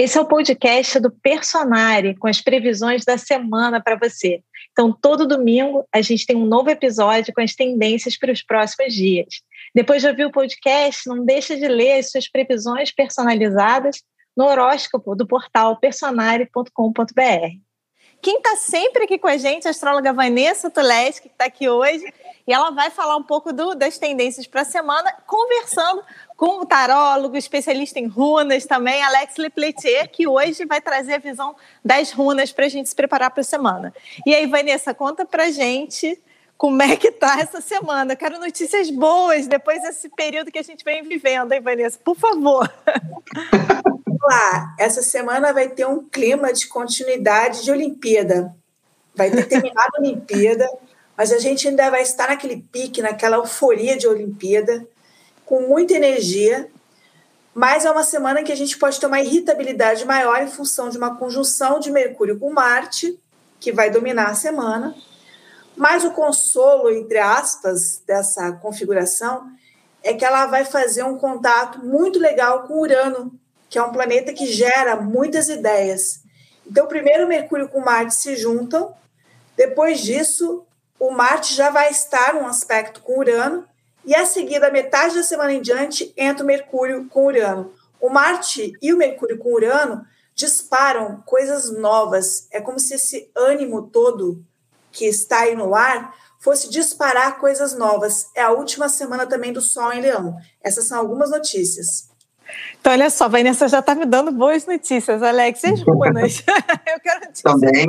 Esse é o podcast do Personare, com as previsões da semana para você. Então, todo domingo a gente tem um novo episódio com as tendências para os próximos dias. Depois de ouvir o podcast, não deixe de ler as suas previsões personalizadas no horóscopo do portal personare.com.br. Quem está sempre aqui com a gente, a astróloga Vanessa Tuleski, que está aqui hoje, e ela vai falar um pouco do, das tendências para a semana, conversando com o tarólogo, especialista em runas também, Alex Lepletier, que hoje vai trazer a visão das runas para a gente se preparar para a semana. E aí, Vanessa, conta para gente como é que tá essa semana. quero notícias boas depois desse período que a gente vem vivendo, hein, Vanessa? Por favor. Essa semana vai ter um clima de continuidade de Olimpíada. Vai ter terminado a Olimpíada, mas a gente ainda vai estar naquele pique, naquela euforia de Olimpíada com muita energia, mas é uma semana que a gente pode ter uma irritabilidade maior em função de uma conjunção de Mercúrio com Marte, que vai dominar a semana. Mas o consolo, entre aspas, dessa configuração é que ela vai fazer um contato muito legal com Urano, que é um planeta que gera muitas ideias. Então, primeiro Mercúrio com Marte se juntam, depois disso, o Marte já vai estar num aspecto com Urano, e a seguir, da metade da semana em diante, entra o Mercúrio com Urano. O Marte e o Mercúrio com Urano disparam coisas novas. É como se esse ânimo todo que está aí no ar fosse disparar coisas novas. É a última semana também do Sol em Leão. Essas são algumas notícias. Então, olha só, Vanessa já está me dando boas notícias, Alex. E as runas? Eu quero notícias. Também,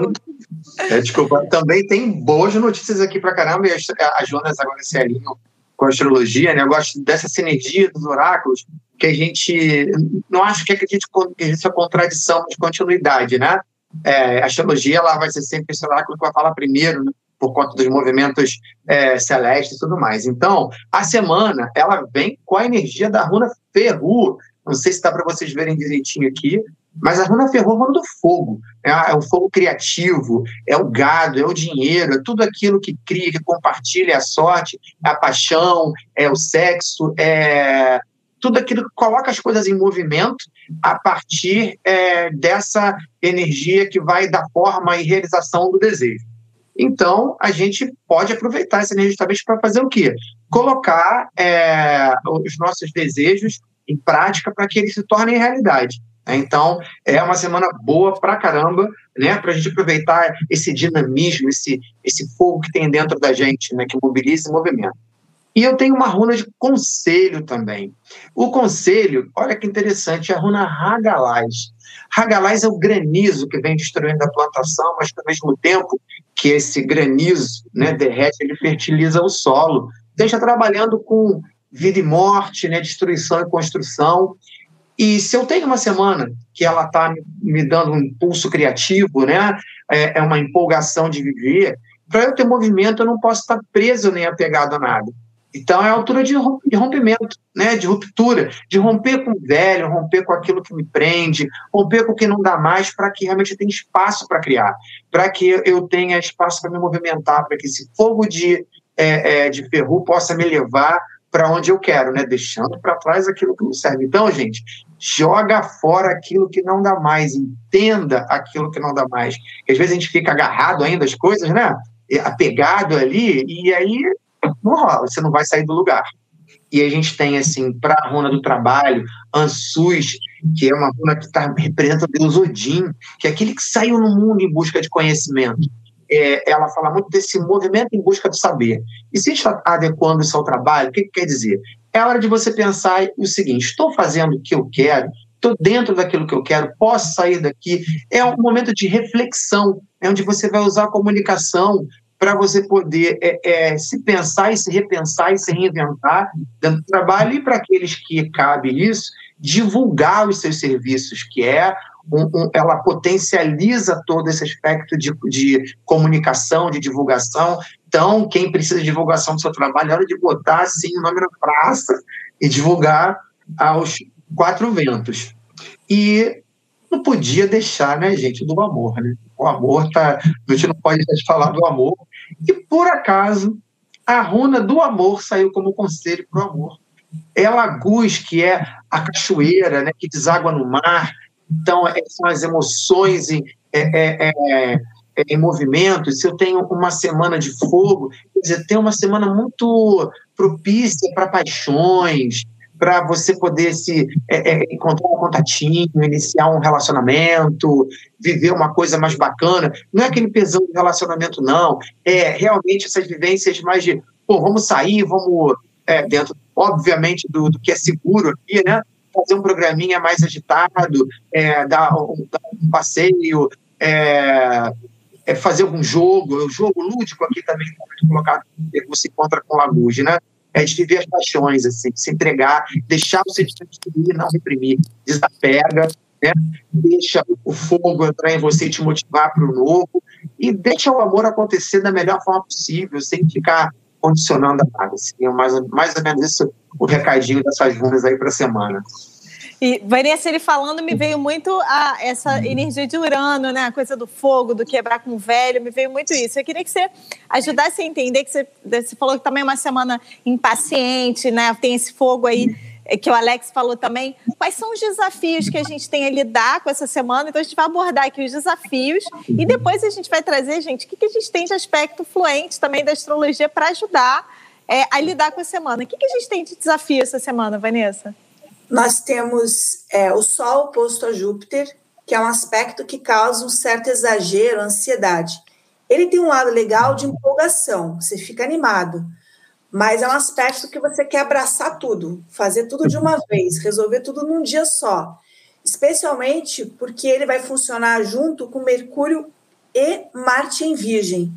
é, desculpa, também tem boas notícias aqui para caramba. E as, as Jonas agora se alinham com a astrologia, né? Eu gosto dessa sinergia dos oráculos, que a gente não acho que acredite que existe a contradição de continuidade, né? É, a astrologia ela vai ser sempre esse oráculo que vai falar primeiro, né? por conta dos movimentos é, celestes e tudo mais. Então, a semana ela vem com a energia da runa Ferru. Não sei se dá para vocês verem direitinho aqui, mas a runa ferrou é do fogo. É, é o fogo criativo, é o gado, é o dinheiro, é tudo aquilo que cria, que compartilha a sorte, é a paixão, é o sexo, é tudo aquilo que coloca as coisas em movimento a partir é, dessa energia que vai dar forma e realização do desejo. Então, a gente pode aproveitar essa energia justamente para fazer o quê? Colocar é, os nossos desejos em prática para que eles se tornem realidade. Né? Então, é uma semana boa pra caramba, né? Para a gente aproveitar esse dinamismo, esse, esse fogo que tem dentro da gente, né? Que mobiliza e movimento. E eu tenho uma runa de conselho também. O conselho, olha que interessante, é a runa Hagalaz. Hagalaz é o granizo que vem destruindo a plantação, mas ao mesmo tempo que esse granizo né, derrete, ele fertiliza o solo. Esteja trabalhando com vida e morte, né, destruição e construção. E se eu tenho uma semana que ela está me dando um impulso criativo, né, é, é uma empolgação de viver, para eu ter movimento eu não posso estar preso nem apegado a nada. Então é a altura de rompimento, né, de ruptura, de romper com o velho, romper com aquilo que me prende, romper com o que não dá mais, para que realmente eu tenha espaço para criar, para que eu tenha espaço para me movimentar, para que esse fogo de, é, é, de ferro possa me levar para onde eu quero, né? Deixando para trás aquilo que não serve. Então, gente, joga fora aquilo que não dá mais, entenda aquilo que não dá mais. Porque às vezes a gente fica agarrado ainda às coisas, né? Apegado ali, e aí não rola, você não vai sair do lugar. E a gente tem, assim, para a runa do trabalho, Ansus, que é uma runa que tá, representa o deus Odin, que é aquele que saiu no mundo em busca de conhecimento é, ela fala muito desse movimento em busca do saber. E se está adequando isso ao trabalho, o que, que quer dizer? É hora de você pensar o seguinte: estou fazendo o que eu quero, estou dentro daquilo que eu quero, posso sair daqui. É um momento de reflexão, é onde você vai usar a comunicação para você poder é, é, se pensar e se repensar e se reinventar dentro do trabalho e para aqueles que cabe isso, divulgar os seus serviços, que é um, um, ela potencializa todo esse aspecto de, de comunicação, de divulgação. Então, quem precisa de divulgação do seu trabalho, é hora de botar assim, o nome na praça e divulgar aos quatro ventos. E não podia deixar, né, gente, do amor, né? O amor tá. A gente não pode deixar de falar do amor. E por acaso, a runa do amor saiu como conselho para o amor. É a laguz, que é a cachoeira, né, que deságua no mar, Então, é, são as emoções em, é, é, é, em movimento. Se eu tenho uma semana de fogo, quer dizer, tem uma semana muito propícia para paixões, para você poder se é, é, encontrar um contatinho, iniciar um relacionamento, viver uma coisa mais bacana. Não é aquele pesão de relacionamento, não. É realmente essas vivências mais de, pô, vamos sair, vamos é, dentro, obviamente, do, do, que é seguro aqui, né? Fazer um programinha mais agitado, é, dar, um, dar um passeio, é, é, fazer algum jogo, o jogo lúdico aqui também colocado, você encontra com Laguge, né? é de viver as paixões, assim, se entregar, deixar o sentimento fluir, não reprimir, desapega, né? deixa o fogo entrar em você e te motivar para o novo, e deixa o amor acontecer da melhor forma possível, sem ficar condicionando a. Assim, é mais, mais ou menos isso o recadinho dessas runas aí para a semana. E Vanessa, ele falando, me veio muito a, essa energia de Urano, né? A coisa do fogo, do quebrar com o velho, me veio muito isso. Eu queria que você ajudasse a entender que você, você falou que também é uma semana impaciente, né? Tem esse fogo aí que o Alex falou também. Quais são os desafios que a gente tem a lidar com essa semana? Então, a gente vai abordar aqui os desafios e depois a gente vai trazer, gente, o que, que a gente tem de aspecto fluente também da astrologia para ajudar é, a lidar com a semana. O que, que a gente tem de desafio essa semana, Vanessa? nós temos é, o Sol oposto a Júpiter, que é um aspecto que causa um certo exagero, ansiedade. Ele tem um lado legal de empolgação, você fica animado, mas é um aspecto que você quer abraçar tudo, fazer tudo de uma vez, resolver tudo num dia só. Especialmente porque ele vai funcionar junto com Mercúrio e Marte em Virgem.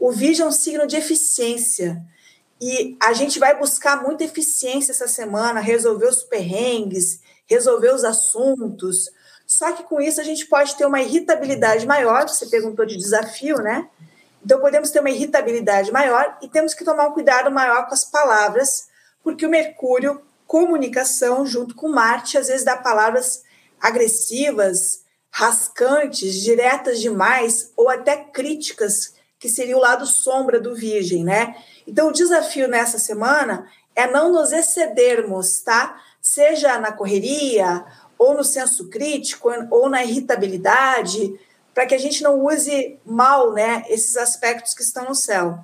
O Virgem é um signo de eficiência. E a gente vai buscar muita eficiência essa semana, resolver os perrengues, resolver os assuntos. Só que com isso a gente pode ter uma irritabilidade maior. Você perguntou de desafio, né? Então podemos ter uma irritabilidade maior e temos que tomar um cuidado maior com as palavras, porque o Mercúrio, comunicação, junto com Marte, às vezes dá palavras agressivas, rascantes, diretas demais, ou até críticas, que seria o lado sombra do Virgem, né? Então, o desafio nessa semana é não nos excedermos, tá? Seja na correria, ou no senso crítico, ou na irritabilidade, para que a gente não use mal, né, esses aspectos que estão no céu.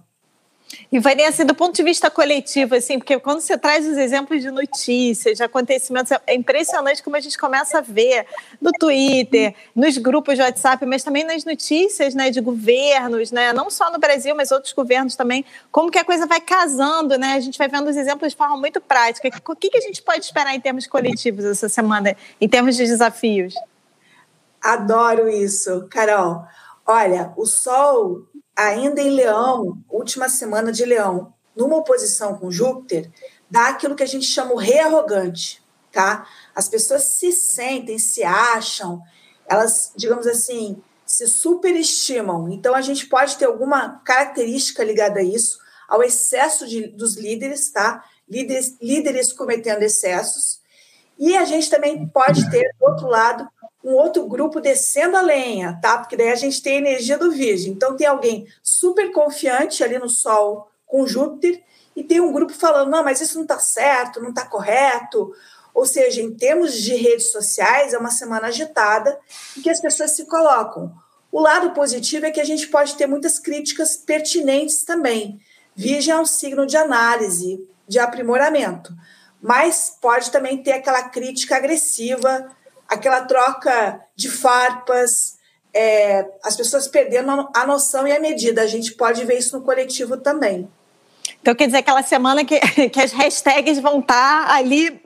E Vanessa, do ponto de vista coletivo, assim, porque quando você traz os exemplos de notícias, de acontecimentos, é impressionante como a gente começa a ver no Twitter, nos grupos de WhatsApp, mas também nas notícias, né, de governos, né, não só no Brasil, mas outros governos também, como que a coisa vai casando, né? A gente vai vendo os exemplos de forma muito prática. O que, que a gente pode esperar em termos coletivos essa semana, em termos de desafios? Adoro isso, Carol. Olha, o Sol ainda em Leão, última semana de Leão, numa oposição com Júpiter, dá aquilo que a gente chama o rei arrogante, tá? As pessoas se sentem, se acham, elas, digamos assim, se superestimam. Então, a gente pode ter alguma característica ligada a isso, ao excesso de, dos líderes, tá? Líderes, líderes cometendo excessos. E a gente também pode ter, do outro lado, um outro grupo descendo a lenha, tá? Porque daí a gente tem a energia do Virgem. Então tem alguém super confiante ali no Sol com Júpiter e tem um grupo falando: não, mas isso não está certo, não está correto. Ou seja, em termos de redes sociais, é uma semana agitada em que as pessoas se colocam. O lado positivo é que a gente pode ter muitas críticas pertinentes também. Virgem é um signo de análise, de aprimoramento, mas pode também ter aquela crítica agressiva aquela troca de farpas, é, as pessoas perdendo a noção e a medida. A gente pode ver isso no coletivo também. Então, quer dizer, aquela semana que, que as hashtags vão estar ali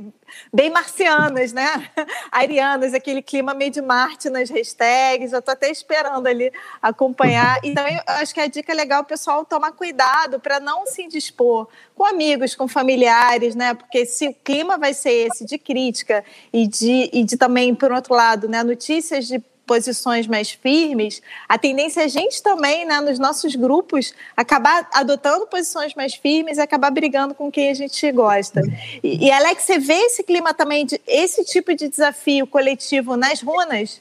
bem marcianas, né? Arianas, aquele clima meio de Marte nas hashtags. Eu estou até esperando ali acompanhar. Então, eu acho que a dica é legal o pessoal tomar cuidado para não se indispor com amigos, com familiares, né? Porque se o clima vai ser esse de crítica e de, e de também, por outro lado, né, notícias de posições mais firmes, a tendência é a gente também, né, nos nossos grupos, acabar adotando posições mais firmes e acabar brigando com quem a gente gosta. E, e Alex, você vê esse clima também, de, esse tipo de desafio coletivo nas runas?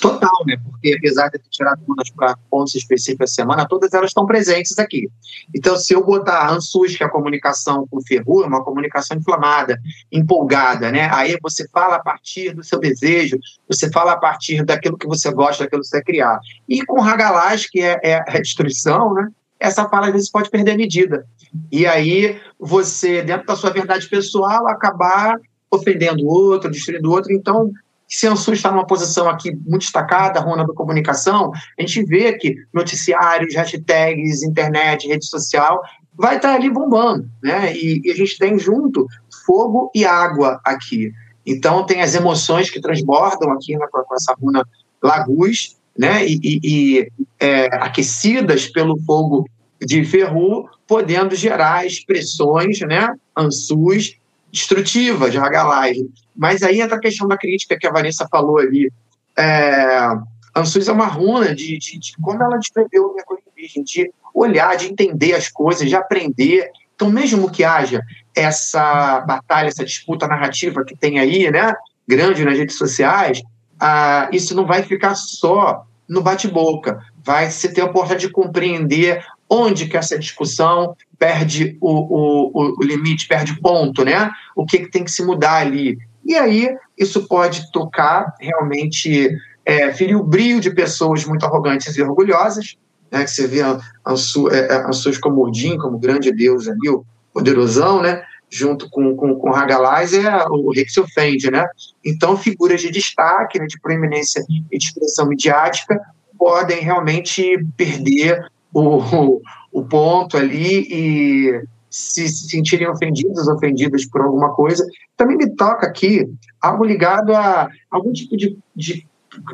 Total, né? Porque apesar de ter tirado umas para pontos específicos da semana, todas elas estão presentes aqui. Então, se eu botar ANSUS, que é a comunicação com ferru, é uma comunicação inflamada, empolgada, né? Aí você fala a partir do seu desejo, você fala a partir daquilo que você gosta, daquilo que você criar. E com Hagalaz, que é, é a destruição, né? Essa fala às vezes pode perder medida. E aí você, dentro da sua verdade pessoal, acabar ofendendo o outro, destruindo o outro. Então, se a ANSUS está numa posição aqui muito destacada, Rona da comunicação, a gente vê que noticiários, hashtags, internet, rede social, vai estar ali bombando, né? E, e, a gente tem junto fogo e água aqui. Então tem as emoções que transbordam aqui né, com essa runa Lagus, né? E, e, é, aquecidas pelo fogo de Ferru, podendo gerar expressões, né? Ansus destrutivas, Hagalaz. Mas aí entra a questão da crítica que a Vanessa falou ali. É, Ansus é uma runa de, de, de como ela descreveu o Virgem, de olhar, de entender as coisas, de aprender. Então, mesmo que haja essa batalha, essa disputa narrativa que tem aí, né, grande nas redes sociais, ah, isso não vai ficar só no bate-boca. Vai se ter a oportunidade de compreender onde que essa discussão perde o, o, o limite, perde ponto, né? O que, que tem que se mudar ali. E aí, isso pode tocar realmente, é, ferir o brilho de pessoas muito arrogantes e orgulhosas, né? Que você vê a, a, é, a, a como Odin, como grande deus ali, o poderosão, né? Junto com, com, com Hagalaz, é o rei que se ofende, né? Então, figuras de destaque, né, de proeminência e de expressão midiática podem realmente perder o, o ponto ali e se, se sentirem ofendidos, ofendidas por alguma coisa. Também me toca aqui algo ligado a algum tipo de, de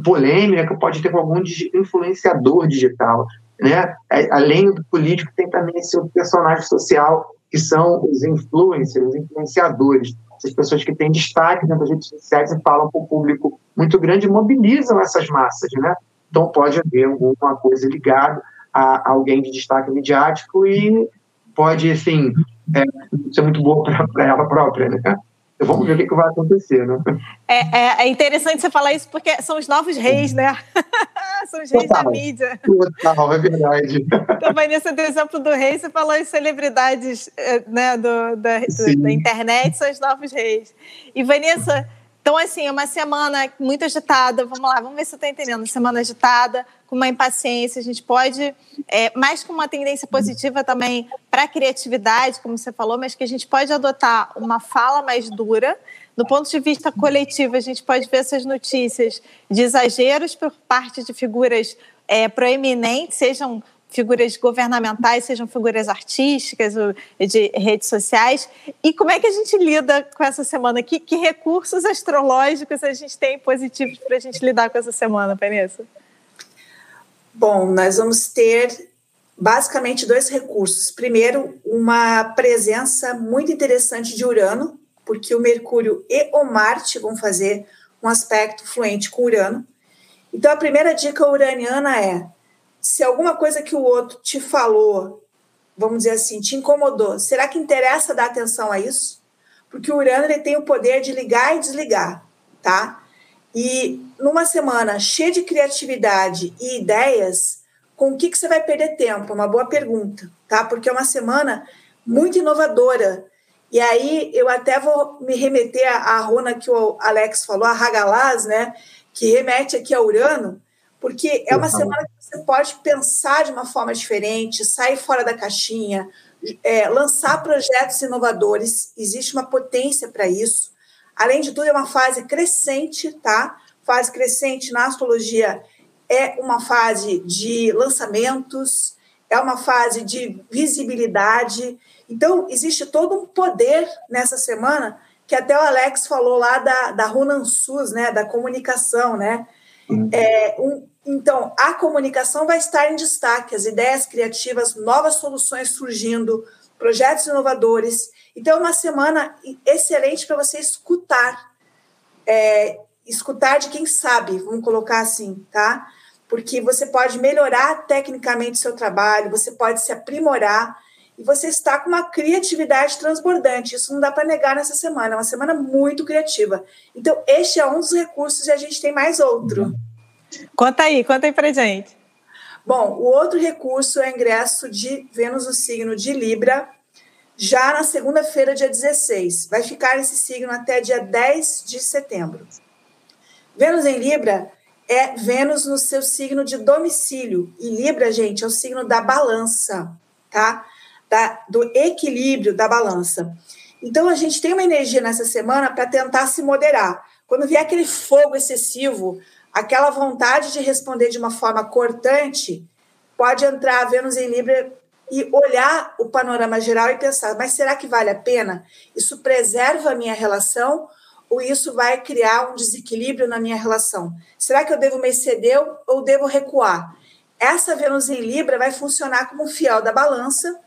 polêmica que pode ter com algum influenciador digital. Né? É, além do político, tem também esse personagem social, que são os influencers, os influenciadores, essas pessoas que têm destaque das redes sociais e falam para o público muito grande, mobilizam essas massas. Né? Então, pode haver alguma coisa ligada a alguém de destaque midiático e pode, assim, é, ser muito boa para ela própria, né? Então, vamos ver o que, que vai acontecer, né? É, é, é, interessante você falar isso porque são os novos reis, né? são os reis Total. da mídia. Total, é verdade. Então, Vanessa, do exemplo do rei, você falou as celebridades é, né, do, da, do, da internet são os novos reis. E, Vanessa, então, assim, é uma semana muito agitada. Vamos lá, vamos ver se eu estou entendendo. Semana agitada, com uma impaciência. A gente pode, é, mais com uma tendência positiva também para a criatividade, como você falou, mas que a gente pode adotar uma fala mais dura. Do ponto de vista coletivo, a gente pode ver essas notícias de exageros por parte de figuras é, proeminentes, sejam figuras governamentais, sejam figuras artísticas de redes sociais. E como é que a gente lida com essa semana? Que, que recursos astrológicos a gente tem positivos para a gente lidar com essa semana, Vanessa? Bom, nós vamos ter basicamente dois recursos. Primeiro, uma presença muito interessante de Urano, porque o Mercúrio e o Marte vão fazer um aspecto fluente com Urano. Então, a primeira dica uraniana é se alguma coisa que o outro te falou, vamos dizer assim, te incomodou, será que interessa dar atenção a isso? Porque o Urano ele tem o poder de ligar e desligar, tá? E numa semana cheia de criatividade e ideias, com o que, que você vai perder tempo? É uma boa pergunta, tá? Porque é uma semana muito inovadora. E aí eu até vou me remeter à Rona que o Alex falou, a Hagalaz, né? Que remete aqui a Urano, porque é uma semana que você pode pensar de uma forma diferente, sair fora da caixinha, é, lançar projetos inovadores, existe uma potência para isso. Além de tudo, é uma fase crescente, tá? Fase crescente na astrologia é uma fase de lançamentos, é uma fase de visibilidade. Então, existe todo um poder nessa semana que até o Alex falou lá da, da Runansus, né, da comunicação, né? Uhum. É, um, então, a comunicação vai estar em destaque, as ideias criativas, novas soluções surgindo, projetos inovadores. Então, é uma semana excelente para você escutar. É, escutar de quem sabe, vamos colocar assim, tá? Porque você pode melhorar tecnicamente seu trabalho, você pode se aprimorar e você está com uma criatividade transbordante. Isso não dá para negar nessa semana, é uma semana muito criativa. Então, este é um dos recursos e a gente tem mais outro. Conta aí, conta aí pra gente. Bom, o outro recurso é o ingresso de Vênus no signo de Libra, já na segunda-feira, dia 16. Vai ficar esse signo até dia 10 de setembro. Vênus em Libra é Vênus no seu signo de domicílio. E Libra, gente, é o signo da balança, tá? Da, do equilíbrio da balança. Então, a gente tem uma energia nessa semana para tentar se moderar. Quando vier aquele fogo excessivo, aquela vontade de responder de uma forma cortante, pode entrar a Vênus em Libra e olhar o panorama geral e pensar: mas será que vale a pena? Isso preserva a minha relação ou isso vai criar um desequilíbrio na minha relação? Será que eu devo me exceder ou devo recuar? Essa Vênus em Libra vai funcionar como um fiel da balança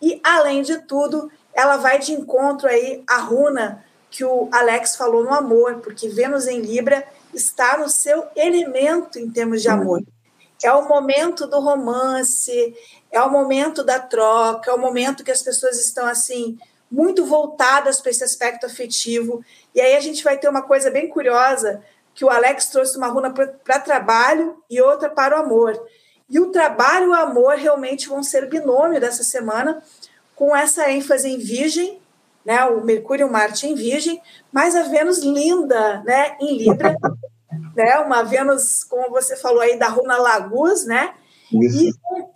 e, além de tudo, ela vai de encontro aí à runa que o Alex falou no amor, porque Vênus em Libra está no seu elemento em termos de amor. É o momento do romance, é o momento da troca, é o momento que as pessoas estão assim muito voltadas para esse aspecto afetivo. E aí a gente vai ter uma coisa bem curiosa que o Alex trouxe uma runa para trabalho e outra para o amor. E o trabalho e o amor realmente vão ser binômio dessa semana, com essa ênfase em Virgem, né? O Mercúrio e o Marte em Virgem, mas a Vênus linda, né? Em Libra, né? Uma Vênus, como você falou aí, da Runa Lagus, né? E,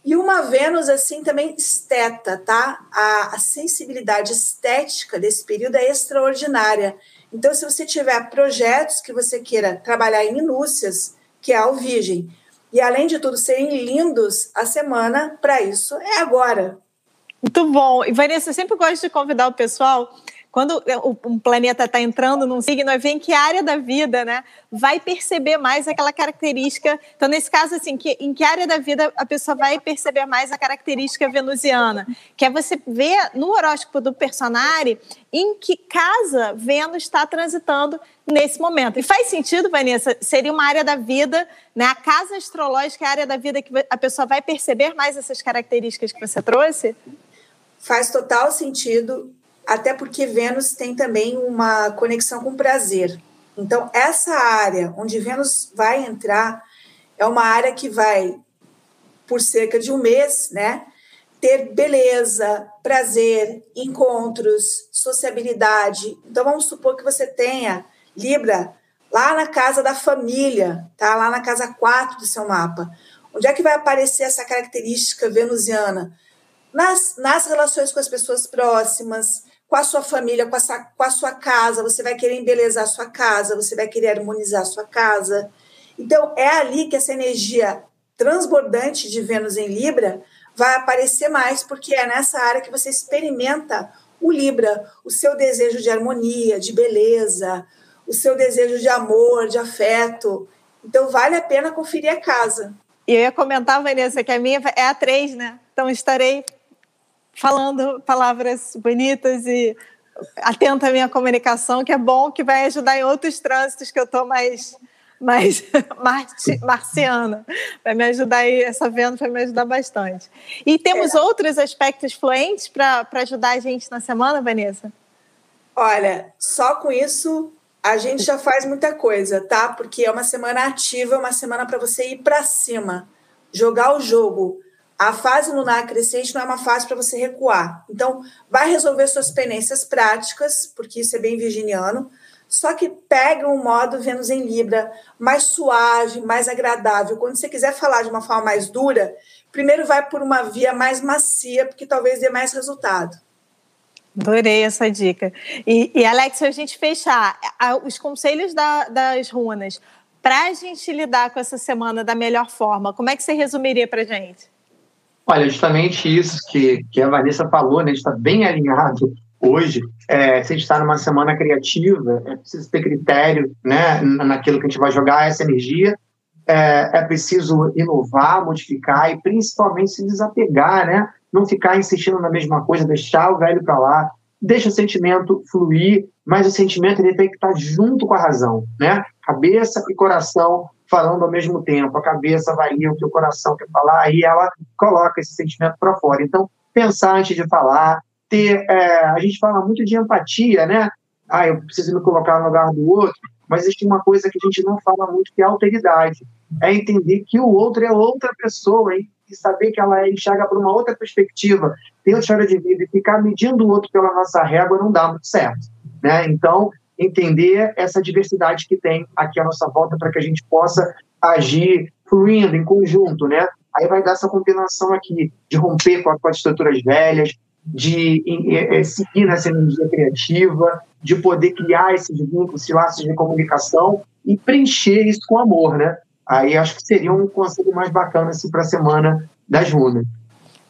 e, uma Vênus, assim, também esteta, tá? A, a, sensibilidade estética desse período é extraordinária. Então, se você tiver projetos que você queira trabalhar em minúcias, que é o Virgem, e além de tudo serem lindos, a semana para isso é agora. Muito bom. E Vanessa, eu sempre gosto de convidar o pessoal quando um planeta está entrando num signo, é ver em que área da vida, né, vai perceber mais aquela característica. Então, nesse caso, assim, que, em que área da vida a pessoa vai perceber mais a característica venusiana? Que é você ver no horóscopo do personagem em que casa Vênus está transitando nesse momento. E faz sentido, Vanessa? Seria uma área da vida, né? A casa astrológica é a área da vida que a pessoa vai perceber mais essas características que você trouxe? Faz total sentido até porque Vênus tem também uma conexão com prazer. Então, essa área onde Vênus vai entrar é uma área que vai, por cerca de um mês, né, ter beleza, prazer, encontros, sociabilidade. Então, vamos supor que você tenha Libra lá na casa da família, tá? Lá na casa 4 do seu mapa. Onde é que vai aparecer essa característica venusiana? Nas, nas relações com as pessoas próximas, com a sua família, com a, sua, com a sua casa, você vai querer embelezar a sua casa, você vai querer harmonizar a sua casa. Então, é ali que essa energia transbordante de Vênus em Libra vai aparecer mais, porque é nessa área que você experimenta o Libra, o seu desejo de harmonia, de beleza, o seu desejo de amor, de afeto. Então, vale a pena conferir a casa. E eu ia comentar, Vanessa, que a minha é a 3, né? Então, estarei falando palavras bonitas e atenta à minha comunicação, que é bom, que vai ajudar em outros trânsitos que eu estou mais mais marciana. Vai me ajudar aí, essa venda vai me ajudar bastante. E temos é. outros aspectos fluentes para ajudar a gente na semana, Vanessa? Olha, só com isso a gente já faz muita coisa, tá? Porque é uma semana ativa, uma semana para você ir para cima, jogar o jogo. A fase lunar crescente não é uma fase para você recuar. Então, vai resolver suas pendências práticas, porque isso é bem virginiano, só que pega um modo Vênus em Libra, mais suave, mais agradável. Quando você quiser falar de uma forma mais dura, primeiro vai por uma via mais macia, porque talvez dê mais resultado. Adorei essa dica. E, e Alex, a gente fechar os conselhos da, das runas para a gente lidar com essa semana da melhor forma, como é que você resumiria para gente? Olha, justamente isso que, que a Vanessa falou, né? A gente está bem alinhado hoje. É, se a gente está numa semana criativa, é preciso ter critério né, naquilo que a gente vai jogar essa energia. É, é preciso inovar, modificar e principalmente se desapegar, né? Não ficar insistindo na mesma coisa, deixar o velho para lá, deixa o sentimento fluir, mas o sentimento ele tem que estar junto com a razão, né? Cabeça e coração falando ao mesmo tempo, a cabeça avalia o que o coração quer falar e ela coloca esse sentimento para fora. Então, pensar antes de falar, ter. É, a gente fala muito de empatia, né? Ah, eu preciso me colocar no lugar do outro, mas existe uma coisa que a gente não fala muito, que é alteridade. é entender que o outro é outra pessoa hein? e saber que ela enxerga por uma outra perspectiva, tem outra história de vida e ficar medindo o outro pela nossa régua não dá muito certo. Né? Então, entender essa diversidade que tem aqui à nossa volta para que a gente possa agir fluindo em conjunto, né? Aí vai dar essa combinação aqui de romper com, as estruturas velhas, de é, seguir nessa energia criativa, de poder criar esses vínculos, esses laços de comunicação e preencher isso com amor, né? Aí acho que seria um conselho mais bacana assim, para a semana das runas.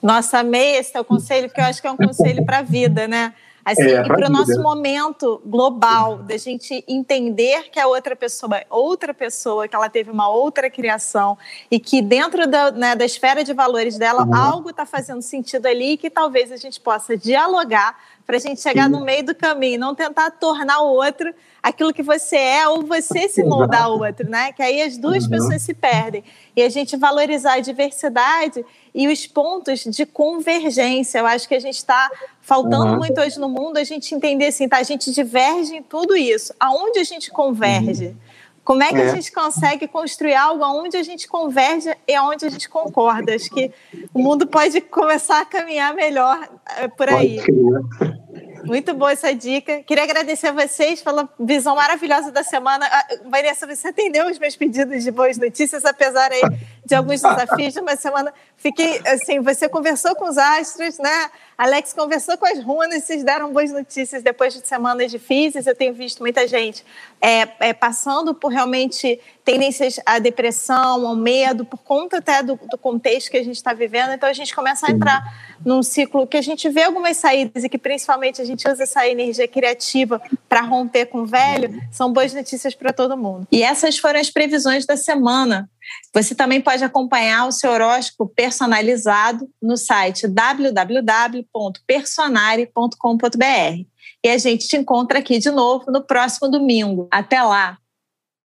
Nossa, amei esse teu conselho, porque eu acho que é um conselho para a vida, né? Assim, é, e para o nosso momento global, da gente entender que a outra pessoa é outra pessoa, que ela teve uma outra criação e que dentro da, né, da esfera de valores dela uhum. algo está fazendo sentido ali e que talvez a gente possa dialogar para a gente chegar Sim. no meio do caminho, não tentar tornar o outro aquilo que você é ou você se moldar ao outro, né? Que aí as duas uhum. pessoas se perdem. E a gente valorizar a diversidade e os pontos de convergência. Eu acho que a gente está faltando uhum. muito hoje no mundo a gente entender assim, tá? A gente diverge em tudo isso. Aonde a gente converge? Uhum. Como é que é. a gente consegue construir algo onde a gente converge e onde a gente concorda? Acho que o mundo pode começar a caminhar melhor eh, por aí. Muito boa essa dica. Queria agradecer a vocês pela visão maravilhosa da semana. Ah, Vanessa, você atendeu os meus pedidos de boas notícias, apesar aí de alguns desafios de uma semana. Fiquei assim, você conversou com os astros, né? Alex conversou com as runas, vocês deram boas notícias depois de semanas difíceis. Eu tenho visto muita gente é, é, passando por realmente tendências à depressão, ao medo, por conta até do, do contexto que a gente está vivendo. Então a gente começa a entrar num ciclo que a gente vê algumas saídas e que principalmente a gente usa essa energia criativa para romper com o velho. São boas notícias para todo mundo. E essas foram as previsões da semana. Você também pode acompanhar o seu horóscopo personalizado no site www.personare.com.br. E a gente te encontra aqui de novo no próximo domingo. Até lá!